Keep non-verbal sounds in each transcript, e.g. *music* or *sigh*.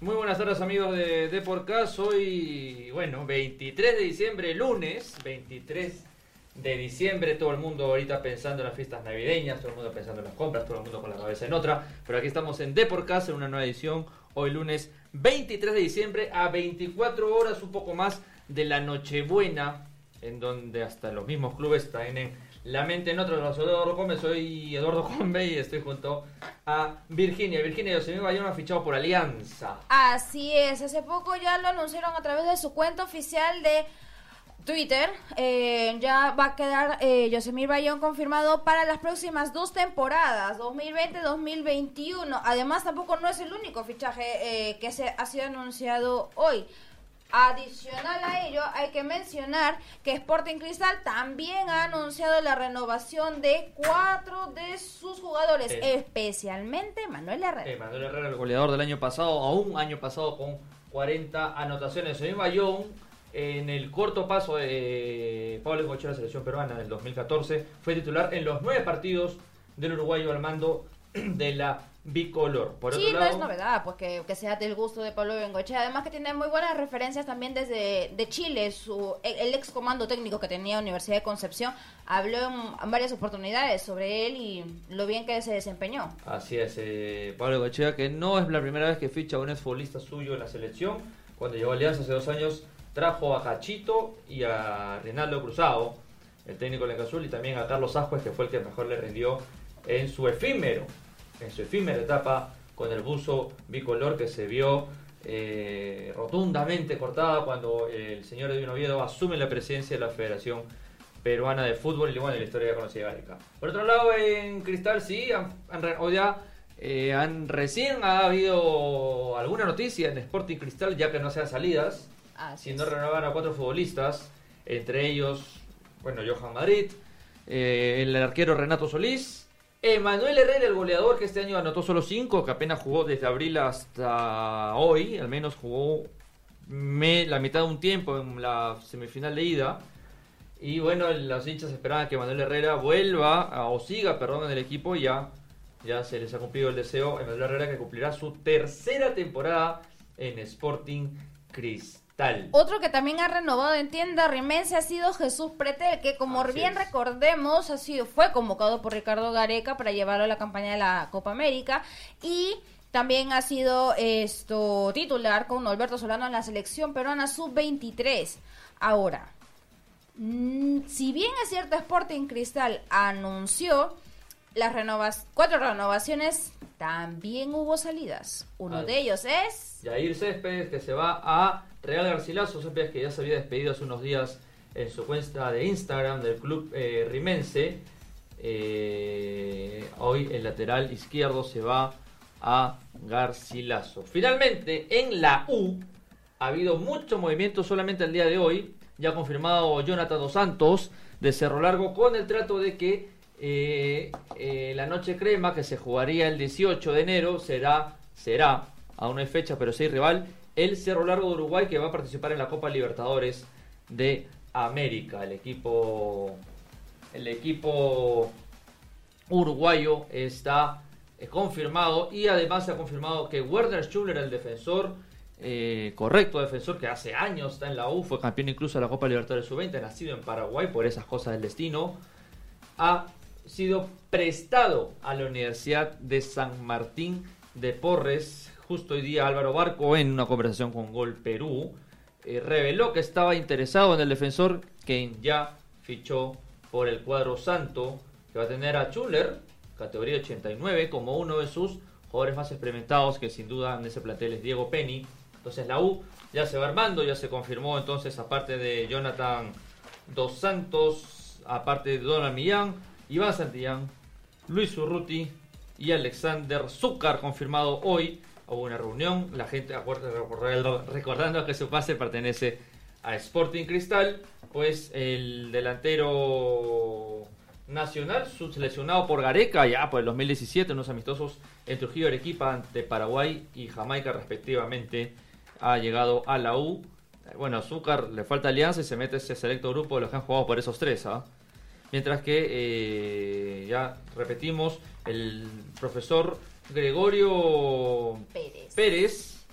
Muy buenas tardes amigos de, de Podcast. Hoy, bueno, 23 de diciembre, lunes, 23 de diciembre, todo el mundo ahorita pensando en las fiestas navideñas, todo el mundo pensando en las compras, todo el mundo con la cabeza en otra. Pero aquí estamos en Deporcast en una nueva edición, hoy lunes 23 de diciembre, a 24 horas, un poco más de la Nochebuena, en donde hasta los mismos clubes tienen la mente en otro. Soy Eduardo Gómez, soy Eduardo Combe y estoy junto a Virginia. Virginia Yosemite Bayón ha fichado por Alianza. Así es, hace poco ya lo anunciaron a través de su cuenta oficial de Twitter. Eh, ya va a quedar eh, Yosemir Bayón confirmado para las próximas dos temporadas, 2020-2021. Además, tampoco no es el único fichaje eh, que se ha sido anunciado hoy. Adicional a ello, hay que mencionar que Sporting Cristal también ha anunciado la renovación de cuatro de sus jugadores, Sí. especialmente Manuel Herrera. Eh, Manuel Herrera, el goleador del año pasado, aún año pasado con 40 anotaciones. Yosemir Bayón, en el corto paso de Pablo Bengochea, la selección peruana del 2014, fue titular en los nueve partidos del uruguayo al mando de la bicolor. Por sí, otro no lado, es novedad, pues que, que sea del gusto de Pablo Bengochea. Además que tiene muy buenas referencias también desde de Chile. Su, el, el ex comando técnico que tenía Universidad de Concepción habló en, varias oportunidades sobre él y lo bien que se desempeñó. Así es, eh, Pablo Gochea, que no es la primera vez que ficha a un exfutbolista suyo en la selección. Cuando llegó a Alianza hace dos años, trajo a Cachito y a Reinaldo Cruzado, el técnico de Azul, y también a Carlos Ascuez, que fue el que mejor le rindió en su efímero, en su efímera etapa con el buzo bicolor que se vio eh, rotundamente cortada cuando el señor Edwin Oviedo asume la presidencia de la Federación Peruana de Fútbol y bueno, la historia ya conocida de Gareca. Por otro lado, en Cristal sí, han, han re- o ya eh, han recién ha habido alguna noticia en Sporting Cristal, ya que no sean salidas, si no es. renovan a cuatro futbolistas, entre ellos, bueno, Johan Madrid, eh, el arquero Renato Solís, Emanuel Herrera, el goleador que este año anotó solo cinco, que apenas jugó desde abril hasta hoy, al menos jugó la mitad de un tiempo en la semifinal de ida. Y bueno, los hinchas esperaban que Manuel Herrera vuelva a- o siga, perdón, en el equipo y ya, ya se les ha cumplido el deseo. Manuel Herrera que cumplirá su tercera temporada en Sporting Cristal. Otro que también ha renovado en tienda rimense ha sido Jesús Pretel, que como Así bien es. recordemos, ha sido, fue convocado por Ricardo Gareca para llevarlo a la campaña de la Copa América y también ha sido esto titular con Alberto Solano en la selección peruana sub-23. Ahora, mm, si bien es cierto Sporting Cristal anunció las renovas cuatro renovaciones, también hubo salidas. Uno de ellos es Yair Céspedes que se va a Real Garcilaso, Céspedes que ya se había despedido hace unos días en su cuenta de Instagram del club eh, rimense. Eh, hoy el lateral izquierdo se va a Garcilaso. Finalmente, en la U ha habido mucho movimiento solamente el día de hoy. Ya ha confirmado Jonathan Dos Santos de Cerro Largo con el trato de que eh, la noche crema que se jugaría el 18 de enero será, será, aún no hay fecha, pero sí rival, el Cerro Largo de Uruguay que va a participar en la Copa Libertadores de América. El equipo, el equipo uruguayo está eh, confirmado y además se ha confirmado que Werner Schuller, el defensor, eh, correcto defensor que hace años está en la U, fue campeón incluso de la Copa Libertadores Sub-20, nacido en Paraguay por esas cosas del destino, ha sido prestado a la Universidad de San Martín de Porres. Justo hoy día Álvaro Barco, en una conversación con Gol Perú, eh, reveló que estaba interesado en el defensor, que ya fichó por el cuadro santo, que va a tener a Schuller, categoría 89, como uno de sus jugadores más experimentados, que sin duda en ese plantel es Diego Penny. Entonces la U ya se va armando, ya se confirmó entonces, aparte de Jonathan Dos Santos, aparte de Donald Millán, Iván Santillán, Luis Urruti y Alexander Zúcar, confirmado hoy. Hubo una reunión, la gente, recordando- que su pase pertenece a Sporting Cristal, pues el delantero nacional, subseleccionado por Gareca ya por el 2017, unos amistosos en Trujillo, Arequipa, ante Paraguay y Jamaica respectivamente, ha llegado a la U. Bueno, Azúcar le falta alianza y se mete ese selecto grupo de los que han jugado por esos tres. ¿ah? Mientras que, eh, ya repetimos, el profesor Gregorio Pérez. Pérez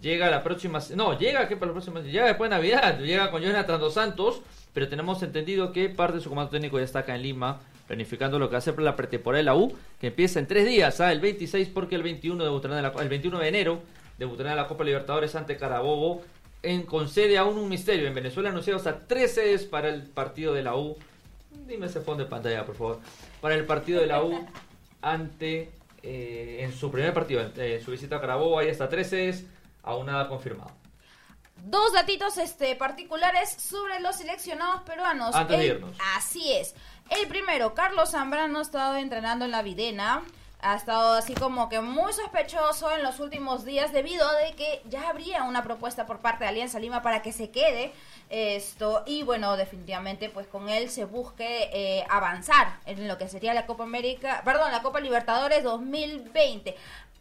llega la próxima, no, llega que para la próxima, llega después de Navidad, *laughs* llega con Jonathan Dos Santos, pero tenemos entendido que parte de su comando técnico ya está acá en Lima, planificando lo que hace para la pretemporada de la U, que empieza en tres días, ¿ah? el 26 porque el 21 debutará la, el 21 de enero debutará en la Copa Libertadores ante Carabobo, en concede aún un misterio, en Venezuela anunciados a tres sedes para el partido de la U, dime ese fondo de pantalla por favor, para el partido de la U *laughs* ante, eh, en su primer partido, en su visita a Carabobo, hay hasta tres sedes, aún nada confirmado. Dos datitos este, particulares sobre los seleccionados peruanos. Antes de irnos. Así es. El primero, Carlos Zambrano ha estado entrenando en la Videna. Ha estado así como que muy sospechoso en los últimos días debido de que ya habría una propuesta por parte de Alianza Lima para que se quede esto y bueno definitivamente pues con él se busque eh, avanzar en lo que sería la Copa América, perdón la Copa Libertadores 2020.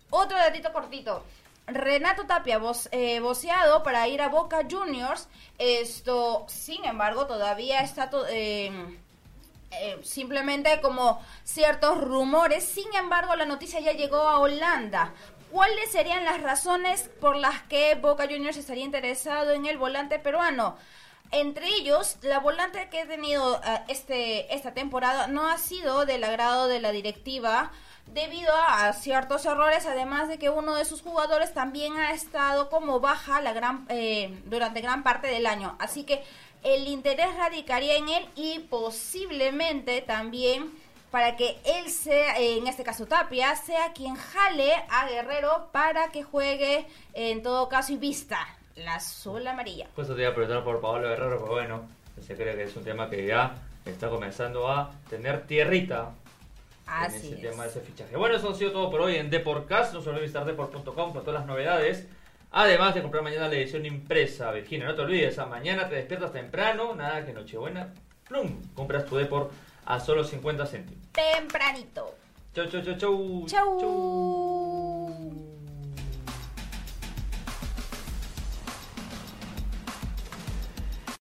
Otro datito cortito. Renato Tapia eh, voceado para ir a Boca Juniors. Esto, sin embargo, todavía está eh, eh, simplemente como ciertos rumores. Sin embargo, la noticia ya llegó a Holanda. ¿Cuáles serían las razones por las que Boca Juniors estaría interesado en el volante peruano? Entre ellos, la volante que he tenido este, esta temporada no ha sido del agrado de la directiva debido a ciertos errores, además de que uno de sus jugadores también ha estado como baja la gran, eh, durante gran parte del año. Así que el interés radicaría en él y posiblemente también para que él sea, en este caso Tapia, sea quien jale a Guerrero para que juegue en todo caso y vista la azul amarilla. Pues te voy a preguntar por Pablo Guerrero, pero bueno, se cree que es un tema que ya está comenzando a tener tierrita Así ese tema de ese fichaje. Bueno, eso ha sido todo por hoy en Deportcast. No se olviden visitar deport.com con todas las novedades. Además de comprar mañana la edición impresa, Virginia, no te olvides, a mañana te despiertas temprano, nada que Nochebuena, plum, compras tu Deport a solo 50 céntimos. Tempranito. Chau, chau, chau, chau. Chau.